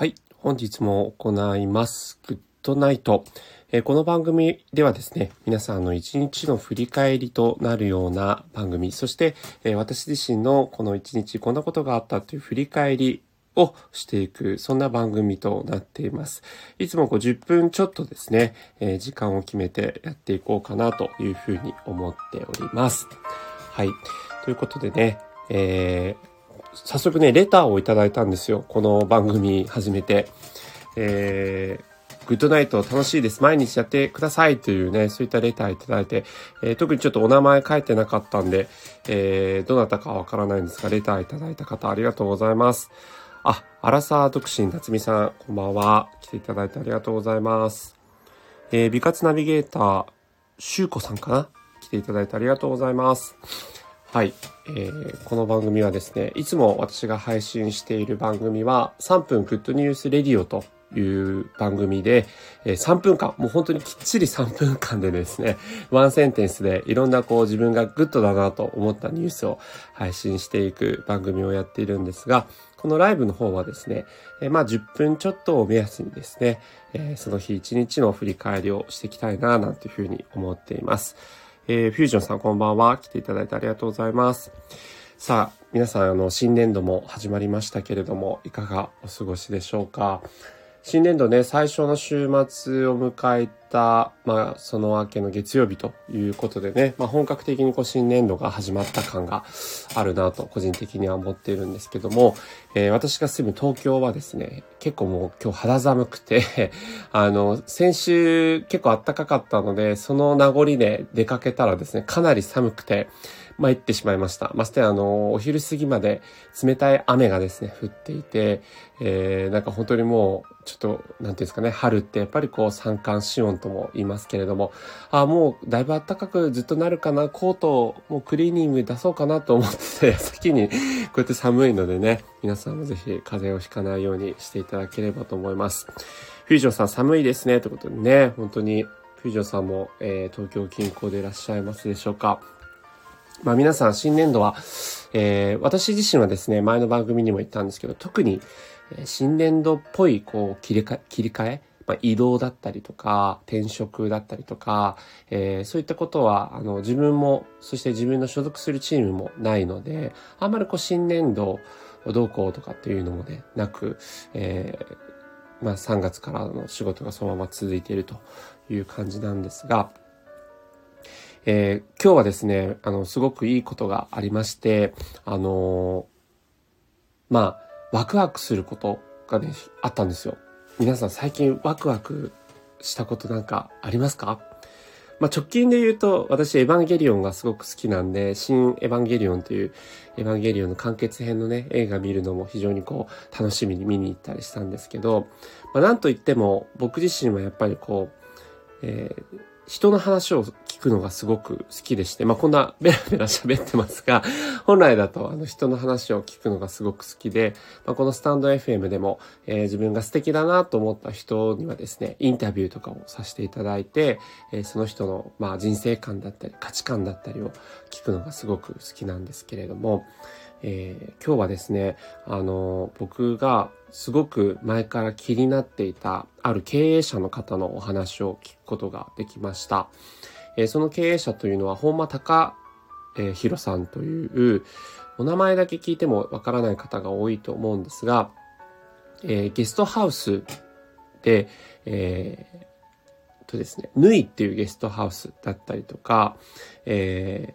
はい。本日も行います。グッドナイト。えー、この番組ではですね、皆さんの一日の振り返りとなるような番組、そして、えー、私自身のこの一日こんなことがあったという振り返りをしていく、そんな番組となっています。いつも50分ちょっとですね、えー、時間を決めてやっていこうかなというふうに思っております。はい。ということでね、えー早速ね、レターをいただいたんですよ。この番組始めて。えー、グッドナイト楽しいです。毎日やってくださいというね、そういったレターいただいて、えー、特にちょっとお名前書いてなかったんで、えー、どなたかわからないんですが、レターいただいた方ありがとうございます。あ、アラサー独身夏美さん、こんばんは。来ていただいてありがとうございます。えー、美活ナビゲーター、シュウコさんかな？来ていただいてありがとうございます。はい、えー、この番組はですね、いつも私が配信している番組は3分 Good News Radio という番組で、えー、3分間、もう本当にきっちり3分間でですね、ワンセンテンスでいろんなこう自分がグッドだなと思ったニュースを配信していく番組をやっているんですが、このライブの方はですね、えー、まあ10分ちょっとを目安にですね、えー、その日1日の振り返りをしていきたいな、なんていうふうに思っています。えー、フュージョンさんこんばんは。来ていただいてありがとうございます。さあ、皆さん、あの、新年度も始まりましたけれども、いかがお過ごしでしょうか？新年度ね、最初の週末を迎えた、まあ、その明けの月曜日ということでね、まあ、本格的にこう新年度が始まった感があるなと、個人的には思っているんですけども、えー、私が住む東京はですね、結構もう今日肌寒くて あの、先週結構暖かかったので、その名残で出かけたらですね、かなり寒くて、参ってしまいました。ましてあの、お昼過ぎまで冷たい雨がですね、降っていて、えー、なんか本当にもう、ちょっと、なんていうんですかね、春ってやっぱりこう、三寒四温とも言いますけれども、あ、もうだいぶ暖かくずっとなるかな、コート、もうクリーニング出そうかなと思ってて、先にこうやって寒いのでね、皆さんもぜひ風邪をひかないようにしていただければと思います。フュージョンさん寒いですね、ということでね、本当に、フュージョンさんも、えー、東京近郊でいらっしゃいますでしょうか。まあ皆さん新年度は、えー、私自身はですね、前の番組にも言ったんですけど、特に、新年度っぽい、こう、切り替切り替え、まあ、移動だったりとか、転職だったりとか、えー、そういったことは、あの、自分も、そして自分の所属するチームもないので、あんまりこう、新年度、どうこうとかっていうのもね、なく、えー、まあ3月からの仕事がそのまま続いているという感じなんですが、えー、今日はですね、あの、すごくいいことがありまして、あのー、まあ、ワクワクすることがね、あったんですよ。皆さん最近ワクワクしたことなんかありますか？まあ、直近で言うと、私、エヴァンゲリオンがすごく好きなんで、新エヴァンゲリオンという、エヴァンゲリオンの完結編のね、映画見るのも非常にこう、楽しみに見に行ったりしたんですけど、まあ、なんといっても、僕自身はやっぱりこう、えー、人の話を聞くのがすごく好きでして、まあ、こんなベラベラ喋ってますが、本来だとあの人の話を聞くのがすごく好きで、まあ、このスタンド FM でも、えー、自分が素敵だなと思った人にはですね、インタビューとかをさせていただいて、えー、その人の、まあ、人生観だったり価値観だったりを聞くのがすごく好きなんですけれども、えー、今日はですね、あの、僕がすごく前から気になっていたある経営者の方のお話を聞くことができました。えー、その経営者というのは本間隆弘さんという、お名前だけ聞いてもわからない方が多いと思うんですが、えー、ゲストハウスで、えー、とですね、ヌイっていうゲストハウスだったりとか、え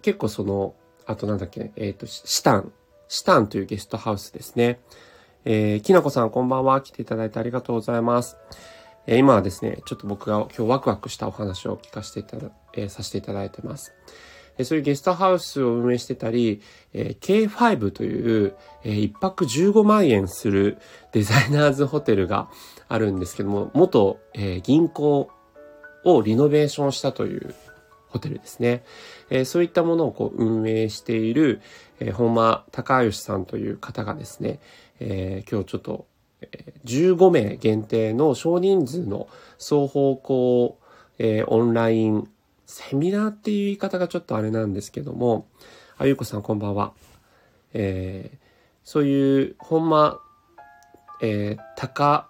ー、結構その、あとなんだっけ、えっ、ー、と、シタン、シタンというゲストハウスですね。えー、きなこさんこんばんは。来ていただいてありがとうございます。え、今はですね、ちょっと僕が今日ワクワクしたお話を聞かせていただ、え、させていただいてます。え、そういうゲストハウスを運営してたり、えー、K5 という、えー、1泊15万円するデザイナーズホテルがあるんですけども、元、えー、銀行をリノベーションしたというホテルですね。えー、そういったものをこう運営している、えー、本間隆義さんという方がですね、えー、今日ちょっと、15名限定の少人数の双方向、えー、オンラインセミナーっていう言い方がちょっとあれなんですけども、あゆうこさんこんばんは。えー、そういう本間えー、高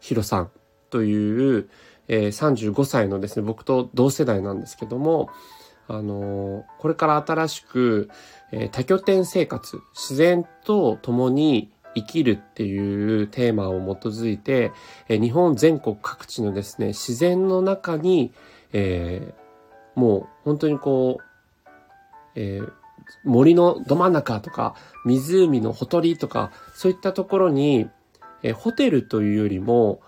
弘さんという、えー、35歳のですね、僕と同世代なんですけども、あのー、これから新しく、えー、多拠点生活、自然と共に生きるっていうテーマを基づいて、日本全国各地のですね、自然の中に、えー、もう本当にこう、えー、森のど真ん中とか、湖のほとりとか、そういったところに、えー、ホテルというよりも、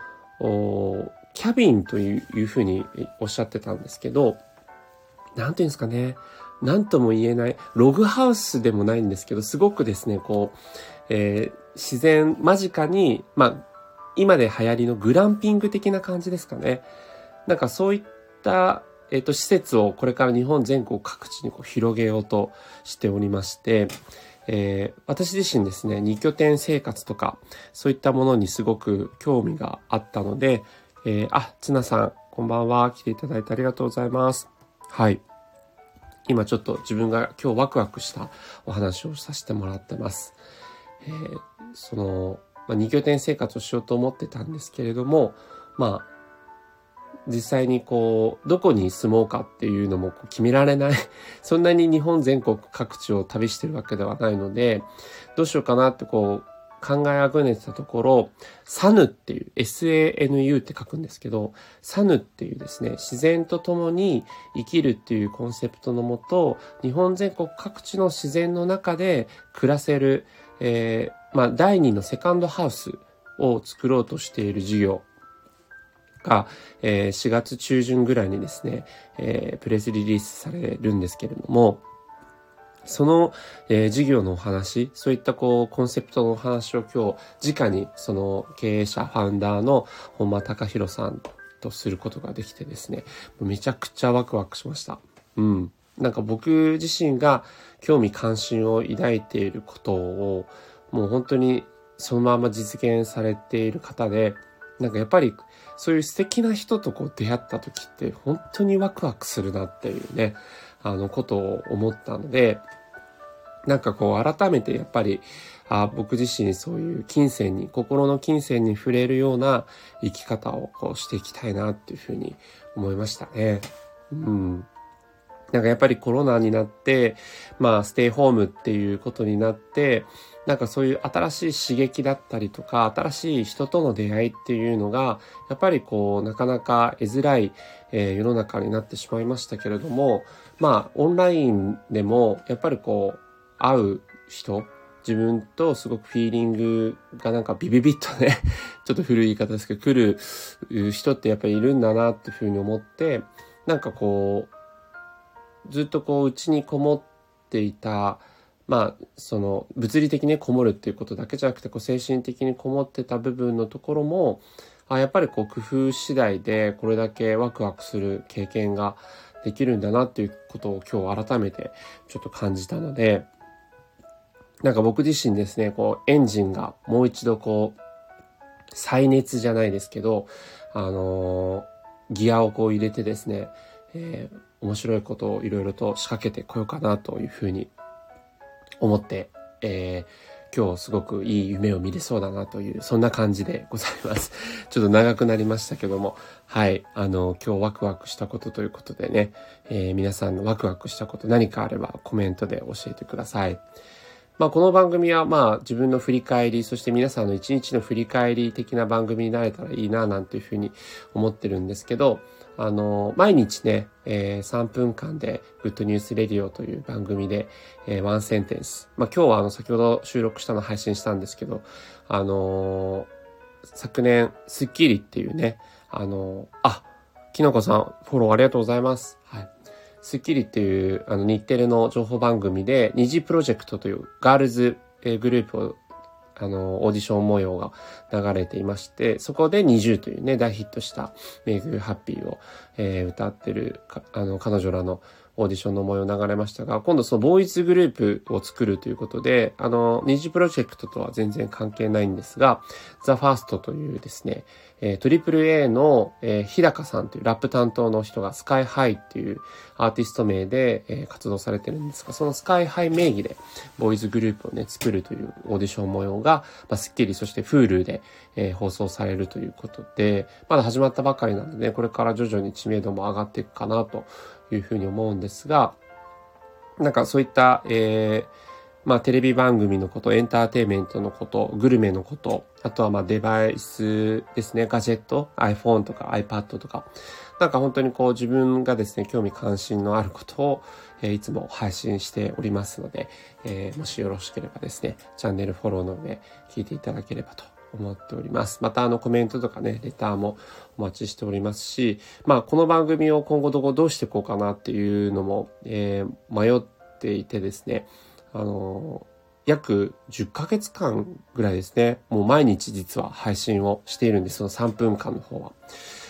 キャビンというふうにおっしゃってたんですけど、なんていうんですかね。なんとも言えない、ログハウスでもないんですけど、すごくですね、こう、えー、自然間近に、まあ、今で流行りのグランピング的な感じですかね。なんかそういった、えっ、と、施設をこれから日本全国各地にこう広げようとしておりまして、えー、私自身ですね、二拠点生活とか、そういったものにすごく興味があったので、えー、あ、ツナさん、こんばんは。来ていただいてありがとうございます。はい。今ちょっと自分が今日ワクワクしたお話をさせてもらってます。えー、その、まあ、二拠点生活をしようと思ってたんですけれども、まあ、実際にこう、どこに住もうかっていうのも決められない。そんなに日本全国各地を旅してるわけではないので、どうしようかなってこう、考えあぐねてたところ、サヌっていう、SANU って書くんですけど、サヌっていうですね、自然と共に生きるっていうコンセプトのもと、日本全国各地の自然の中で暮らせる、えー、まあ、第二のセカンドハウスを作ろうとしている事業が、えー、4月中旬ぐらいにですね、えー、プレスリリースされるんですけれども、その、えー、事業のお話、そういったこう、コンセプトのお話を今日、直にその経営者、ファウンダーの本間隆弘さんとすることができてですね、めちゃくちゃワクワクしました。うん。なんか僕自身が興味関心を抱いていることを、もう本当にそのまま実現されている方で、なんかやっぱりそういう素敵な人とこう出会った時って本当にワクワクするなっていうね、あのことを思ったので、なんかこう改めてやっぱり、あ僕自身そういう金銭に、心の金銭に触れるような生き方をこうしていきたいなっていうふうに思いましたね。うん。なんかやっぱりコロナになって、まあステイホームっていうことになって、なんかそういう新しい刺激だったりとか、新しい人との出会いっていうのが、やっぱりこう、なかなか得づらい、えー、世の中になってしまいましたけれども、まあ、オンラインでも、やっぱりこう、会う人、自分とすごくフィーリングがなんかビビビッとね ちょっと古い言い方ですけど、来る人ってやっぱりいるんだなっていうふうに思って、なんかこう、ずっとこう、内にこもっていた、まあ、その、物理的にこもるっていうことだけじゃなくて、こう、精神的にこもってた部分のところも、あやっぱりこう、工夫次第で、これだけワクワクする経験ができるんだなっていうことを今日改めてちょっと感じたので、なんか僕自身ですね、こう、エンジンがもう一度こう、再熱じゃないですけど、あの、ギアをこう入れてですね、えー、面白いことをいろいろと仕掛けてこようかなというふうに思って、えー、今日すごくいい夢を見れそうだなという、そんな感じでございます。ちょっと長くなりましたけども、はい、あの、今日ワクワクしたことということでね、えー、皆さんのワクワクしたこと何かあればコメントで教えてください。まあ、この番組はまあ自分の振り返り、そして皆さんの一日の振り返り的な番組になれたらいいななんていうふうに思ってるんですけど、あの、毎日ね、えー、3分間で Good News Radio という番組で、えー、ワンセンテンス。まあ、今日はあの、先ほど収録したの配信したんですけど、あのー、昨年、スッキリっていうね、あのー、あ、きのこさん、フォローありがとうございます。はい。スッキリっていう、あの、日テレの情報番組で、虹プロジェクトというガールズグループをあの、オーディション模様が流れていまして、そこで NiziUというね、大ヒットした Make Happy を、えー、歌ってる、あの、彼女らのオーディションの模様流れましたが、今度そのボーイズグループを作るということで、あの、虹プロジェクトとは全然関係ないんですが、 THE FIRST というですね、えー、トリプル A の、えー、日高さんというラップ担当の人が SKY-HI っていうアーティスト名で、えー、活動されてるんですが、そのスカイハイ名義でボーイズグループをね、作るというオーディション模様が、まあ、スッキリ、そして Hulu で、えー、放送されるということで、まだ始まったばかりなんでね、これから徐々に知名度も上がっていくかなというふうに思うんですが、なんかそういった、えー、まあテレビ番組のこと、エンターテイメントのこと、グルメのこと、あとはまあデバイスですね、ガジェット、iPhone とか iPad とか、なんか本当にこう自分がですね、興味関心のあることを、えー、いつも配信しておりますので、えー、もしよろしければですね、チャンネルフォローの上聞いていただければと思っております。またあのコメントとかね、レターもお待ちしておりますし、まあこの番組を今後どこどうしていこうかなっていうのも、えー、迷っていてですね、あの、約10ヶ月間ぐらいですね、もう毎日実は配信をしているんです、その3分間の方は。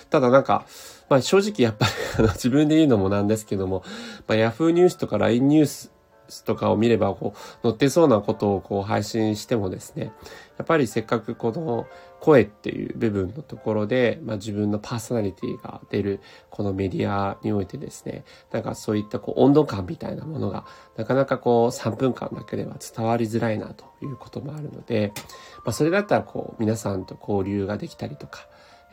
ただなんか、まあ正直やっぱり自分で言うのもなんですけども、まあ Yahoo ニュースとか LINE ニュースとかを見れば、こう、載ってそうなことをこう配信してもですね、やっぱりせっかくこの声っていう部分のところで、まあ自分のパーソナリティが出るこのメディアにおいてですね、なんかそういったこう温度感みたいなものがなかなかこう3分間だけでは伝わりづらいなということもあるので、まあそれだったらこう皆さんと交流ができたりとか、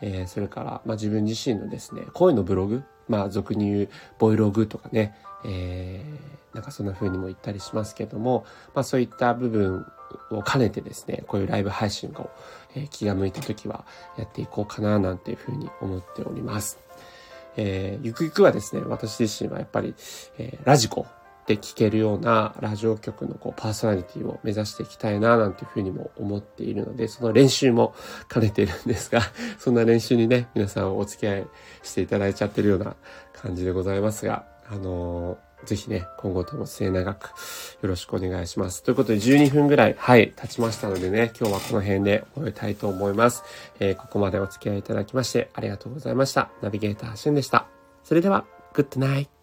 えー、それから、まあ、自分自身のですね、声のブログ、まあ、俗に言うボイログとかね、えー、なんかそんな風にも言ったりしますけども、まあ、そういった部分を兼ねてですね、こういうライブ配信を、え、気が向いた時はやっていこうかな、なんていう風に思っております。えー、ゆくゆくはですね、私自身はやっぱり、えー、ラジコで聴けるようなラジオ局のこうパーソナリティを目指していきたいななんていうふうにも思っているので、その練習も兼ねているんですが、そんな練習にね、皆さんお付き合いしていただいちゃってるような感じでございますが、あのー、ぜひね、今後とも末永くよろしくお願いします。ということで12分ぐらい、はい、経ちましたのでね、今日はこの辺で終えたいと思います。えー、ここまでお付き合いいただきましてありがとうございました。ナビゲーターしゅんでした。それでは、グッドナイト。